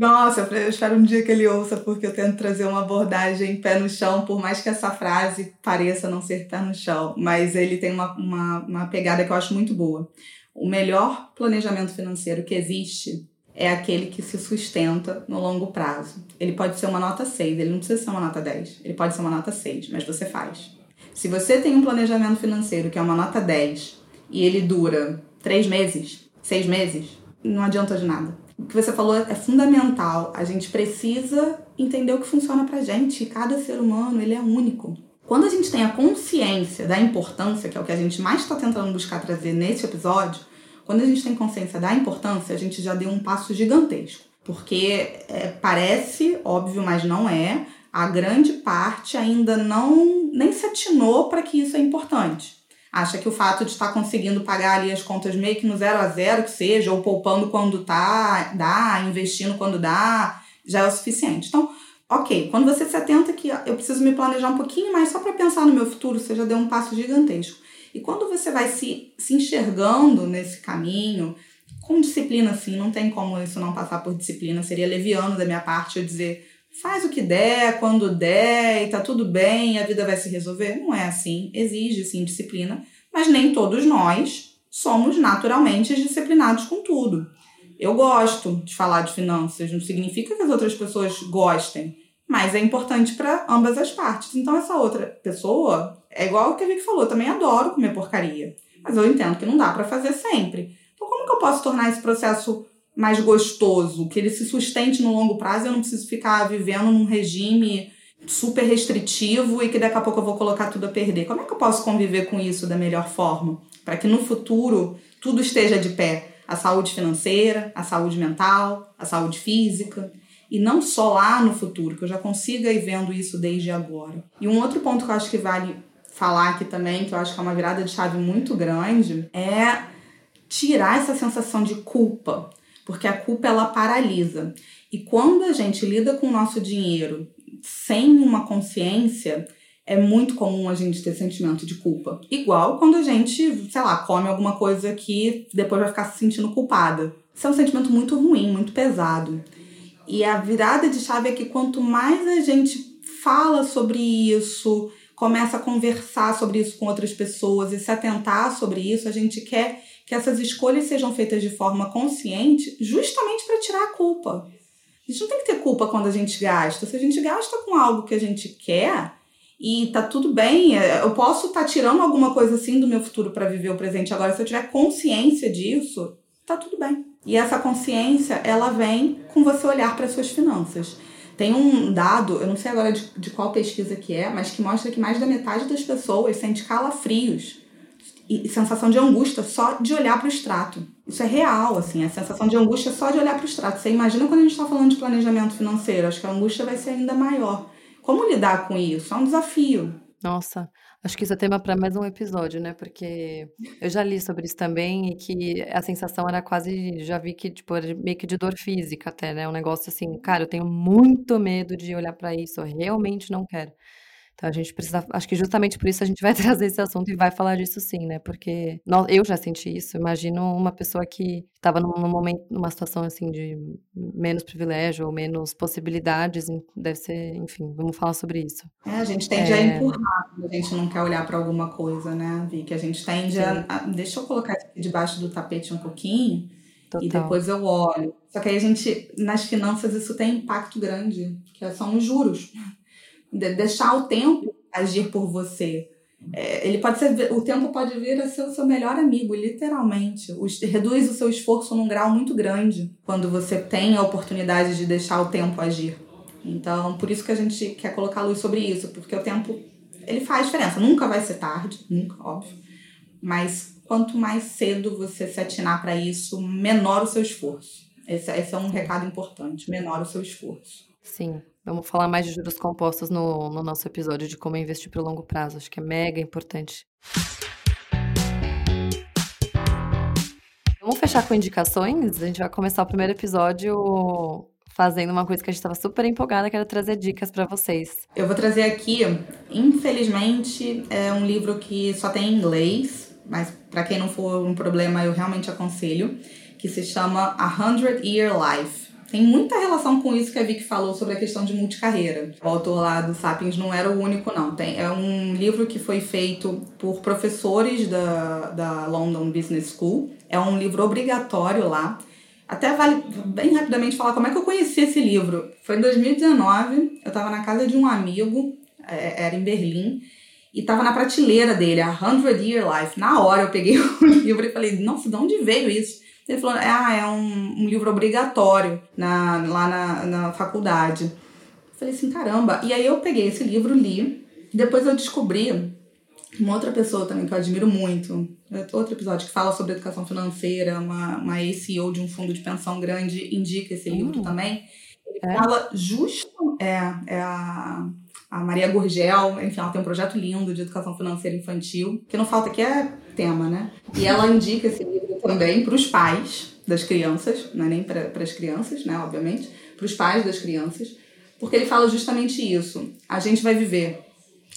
Nossa, eu espero um dia que ele ouça, porque eu tento trazer uma abordagem pé no chão, por mais que essa frase pareça não ser pé no chão, mas ele tem uma, uma, uma pegada que eu acho muito boa. O melhor planejamento financeiro que existe é aquele que se sustenta no longo prazo. Ele pode ser uma nota 6, ele não precisa ser uma nota 10, ele pode ser uma nota 6, mas você faz. Se você tem um planejamento financeiro que é uma nota 10 e ele dura 3 meses, 6 meses, não adianta de nada. O que você falou é fundamental. A gente precisa entender o que funciona pra gente. Cada ser humano, ele é único. Quando a gente tem a consciência da importância, que é o que a gente mais está tentando buscar trazer nesse episódio, quando a gente tem consciência da importância, a gente já deu um passo gigantesco. Porque é, parece óbvio, mas não é. A grande parte ainda não nem se atinou para que isso é importante. Acha que o fato de estar conseguindo pagar ali as contas meio que no zero a zero, que seja, ou poupando quando tá, dá, investindo quando dá, já é o suficiente. Então, ok, quando você se atenta que eu preciso me planejar um pouquinho mais só para pensar no meu futuro, você já deu um passo gigantesco. E quando você vai se, se enxergando nesse caminho, com disciplina, sim, não tem como isso não passar por disciplina. Seria leviano da minha parte eu dizer, faz o que der, quando der, e tá tudo bem, a vida vai se resolver. Não é assim. Exige, sim, disciplina, mas nem todos nós somos naturalmente disciplinados com tudo. Eu gosto de falar de finanças, não significa que as outras pessoas gostem, mas é importante para ambas as partes. Então, essa outra pessoa é igual o que a Vicky falou, também adoro comer porcaria, mas eu entendo que não dá para fazer sempre. Então, como que eu posso tornar esse processo mais gostoso, que ele se sustente no longo prazo e eu não preciso ficar vivendo num regime super restritivo e que daqui a pouco eu vou colocar tudo a perder? Como é que eu posso conviver com isso da melhor forma? Para que no futuro tudo esteja de pé a saúde financeira, a saúde mental, a saúde física. E não só lá no futuro, que eu já consiga ir vendo isso desde agora. E um outro ponto que eu acho que vale falar aqui também, que eu acho que é uma virada de chave muito grande, é tirar essa sensação de culpa, porque a culpa ela paralisa. E quando a gente lida com o nosso dinheiro sem uma consciência, é muito comum a gente ter sentimento de culpa. Igual quando a gente, sei lá, come alguma coisa que depois vai ficar se sentindo culpada. Isso é um sentimento muito ruim, muito pesado. E a virada de chave é que quanto mais a gente fala sobre isso, começa a conversar sobre isso com outras pessoas e se atentar sobre isso, a gente quer que essas escolhas sejam feitas de forma consciente, justamente para tirar a culpa. A gente não tem que ter culpa quando a gente gasta. Se a gente gasta com algo que a gente quer, e tá tudo bem. É, eu posso estar tá tirando alguma coisa assim do meu futuro para viver o presente agora. Se eu tiver consciência disso, tá tudo bem. E essa consciência, ela vem com você olhar para suas finanças. Tem um dado, eu não sei agora de, de qual pesquisa que é, mas que mostra que mais da metade das pessoas sente calafrios e sensação de angústia só de olhar para o extrato. Isso é real, assim, a sensação de angústia só de olhar para o extrato. Você imagina quando a gente está falando de planejamento financeiro, acho que a angústia vai ser ainda maior. Como lidar com isso? É um desafio. Nossa, acho que isso é tema para mais um episódio, né? Porque eu já li sobre isso também e que a sensação era quase, já vi que tipo meio que de dor física até, né? Um negócio assim, cara, eu tenho muito medo de olhar para isso, eu realmente não quero. Então a gente precisa, acho que justamente por isso a gente vai trazer esse assunto e vai falar disso sim, né? Porque nós, eu já senti isso. Imagino uma pessoa que estava num, num, momento, numa situação assim de menos privilégio ou menos possibilidades, deve ser, enfim, vamos falar sobre isso. É, a gente tende é... a empurrar a gente não quer olhar para alguma coisa, né, Vi? Que a gente tende a, a, Deixa eu colocar aqui debaixo do tapete um pouquinho. Total. E depois eu olho. Só que aí a gente, nas finanças, isso tem impacto grande, que são os juros de deixar o tempo agir por você. É, ele pode ser, o tempo pode vir a ser o seu melhor amigo, literalmente. O, reduz o seu esforço num grau muito grande quando você tem a oportunidade de deixar o tempo agir. Então, por isso que a gente quer colocar luz sobre isso, porque o tempo ele faz diferença. Nunca vai ser tarde, nunca, óbvio. Mas quanto mais cedo você se atinar para isso, menor o seu esforço. Esse, esse é um recado importante: menor o seu esforço. Sim. Vamos falar mais de juros compostos no, no nosso episódio de como investir para o longo prazo. Acho que é mega importante. Vamos fechar com indicações? A gente vai começar o primeiro episódio fazendo uma coisa que a gente estava super empolgada, que era trazer dicas para vocês. Eu vou trazer aqui, infelizmente, é um livro que só tem em inglês, mas para quem não for um problema, eu realmente aconselho, que se chama A Hundred Year Life tem muita relação com isso que a Vicky falou sobre a questão de multicarreira. O autor lá do Sapiens não era o único, não. Tem, é um livro que foi feito por professores da, da London Business School. É um livro obrigatório lá. Até vale bem rapidamente falar como é que eu conheci esse livro. Foi em 2019, eu estava na casa de um amigo, é, era em Berlim, e estava na prateleira dele, A Hundred Year Life. Na hora eu peguei o livro e falei, nossa, de onde veio isso? Ele falou, ah, é um, um livro obrigatório na, lá na, na faculdade. Eu falei assim, caramba. E aí eu peguei esse livro, li. Depois eu descobri uma outra pessoa também que eu admiro muito, outro episódio que fala sobre educação financeira, uma, uma CEO de um fundo de pensão grande indica esse livro hum. também. Ele é? fala justo, é, é a a Maria Gurgel, enfim, ela tem um projeto lindo de educação financeira infantil, que não falta aqui é tema, né? E ela indica esse livro também para os pais das crianças, não é nem para as crianças, né, obviamente, para os pais das crianças, porque ele fala justamente isso. A gente vai viver.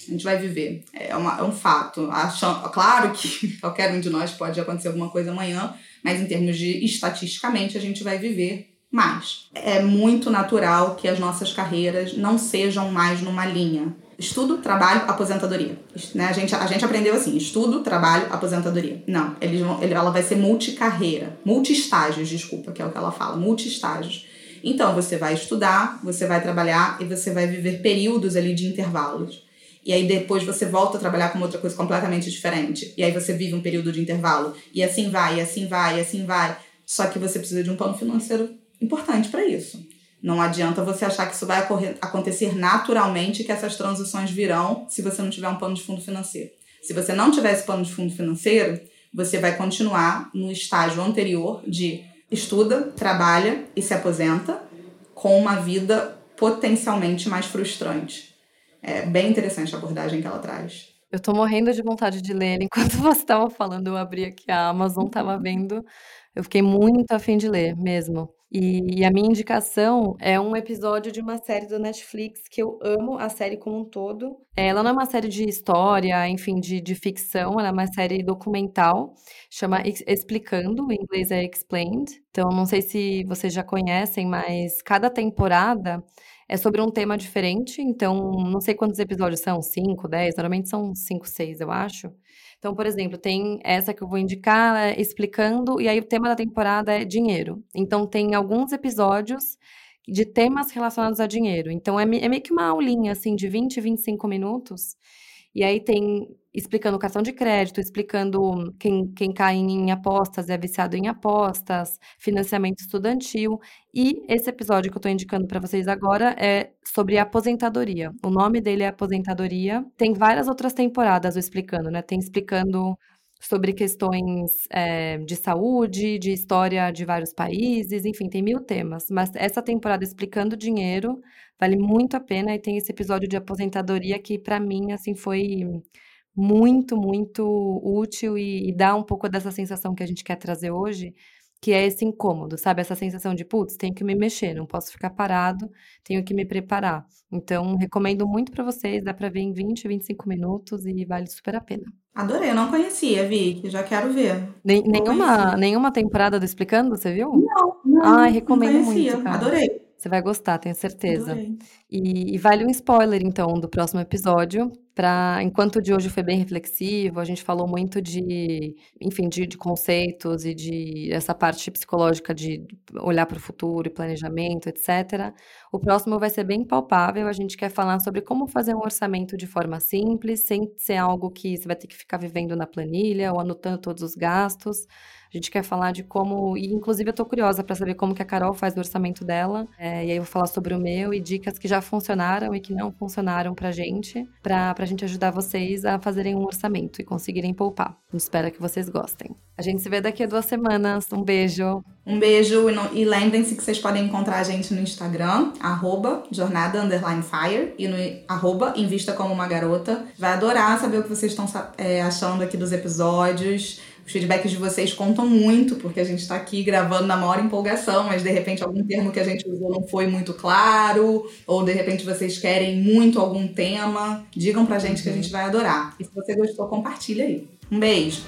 A gente vai viver. É, uma, é um fato. Acham, claro que qualquer um de nós pode acontecer alguma coisa amanhã, mas em termos de estatisticamente, a gente vai viver mais. É muito natural que as nossas carreiras não sejam mais numa linha. Estudo, trabalho, aposentadoria. Né? A, gente, a gente aprendeu assim: estudo, trabalho, aposentadoria. Não, eles vão, ela vai ser multicarreira, multi-estágios, desculpa, que é o que ela fala, multi-estágios. Então, você vai estudar, você vai trabalhar e você vai viver períodos ali de intervalos. E aí depois você volta a trabalhar com outra coisa completamente diferente. E aí você vive um período de intervalo. E assim vai, e assim vai, e assim vai. Só que você precisa de um plano financeiro importante para isso. Não adianta você achar que isso vai acontecer naturalmente, que essas transições virão se você não tiver um plano de fundo financeiro. Se você não tiver esse plano de fundo financeiro, você vai continuar no estágio anterior de estuda, trabalha e se aposenta com uma vida potencialmente mais frustrante. É bem interessante a abordagem que ela traz. Eu tô morrendo de vontade de ler. Enquanto você estava falando, eu abri aqui a Amazon, tava vendo. Eu fiquei muito afim de ler mesmo. E, e a minha indicação é um episódio de uma série do Netflix que eu amo a série como um todo. Ela não é uma série de história, enfim, de, de ficção, ela é uma série documental, chama Explicando, em inglês é Explained. Então, não sei se vocês já conhecem, mas cada temporada é sobre um tema diferente. Então, não sei quantos episódios são, 5, 10, normalmente são 5, 6, eu acho. Então, por exemplo, tem essa que eu vou indicar é, explicando, e aí o tema da temporada é dinheiro. Então, tem alguns episódios de temas relacionados a dinheiro. Então, é, é meio que uma aulinha, assim, de 20, 25 minutos. E aí tem explicando o cartão de crédito, explicando quem, quem cai em apostas é viciado em apostas, financiamento estudantil. E esse episódio que eu estou indicando para vocês agora é sobre aposentadoria. O nome dele é Aposentadoria. Tem várias outras temporadas explicando, né? Tem explicando sobre questões é, de saúde, de história de vários países, enfim, tem mil temas. Mas essa temporada explicando dinheiro vale muito a pena e tem esse episódio de aposentadoria que para mim assim foi muito, muito útil e, e dá um pouco dessa sensação que a gente quer trazer hoje, que é esse incômodo, sabe? Essa sensação de, putz, tenho que me mexer, não posso ficar parado, tenho que me preparar. Então, recomendo muito para vocês, dá para ver em 20, 25 minutos e vale super a pena. Adorei, eu não conhecia, Vicky, já quero ver. Nem, nenhuma, nenhuma temporada do Explicando, você viu? Não, não. Ai, recomendo não conhecia, muito, cara. Adorei. Você vai gostar, tenho certeza. E, e, vale um spoiler, então, do próximo episódio. Pra, enquanto o de hoje foi bem reflexivo, a gente falou muito de, enfim, de, de conceitos e de essa parte psicológica de olhar para o futuro e planejamento, etc. O próximo vai ser bem palpável. A gente quer falar sobre como fazer um orçamento de forma simples, sem ser algo que você vai ter que ficar vivendo na planilha ou anotando todos os gastos. A gente quer falar de como, e inclusive eu tô curiosa para saber como que a Carol faz o orçamento dela. É, e aí eu vou falar sobre o meu e dicas que já funcionaram e que não funcionaram pra gente, pra, pra gente ajudar vocês a fazerem um orçamento e conseguirem poupar. Espero que vocês gostem. A gente se vê daqui a duas semanas. Um beijo. Um beijo e, lembrem-se que vocês podem encontrar a gente no Instagram, arroba jornada underline fire e no arroba invista como uma garota. Vai adorar saber o que vocês estão é, achando aqui dos episódios. Os feedbacks de vocês contam muito, porque a gente está aqui gravando na maior empolgação, mas de repente algum termo que a gente usou não foi muito claro, ou de repente vocês querem muito algum tema, digam pra gente que a gente vai adorar. E se você gostou, compartilha aí. Um beijo!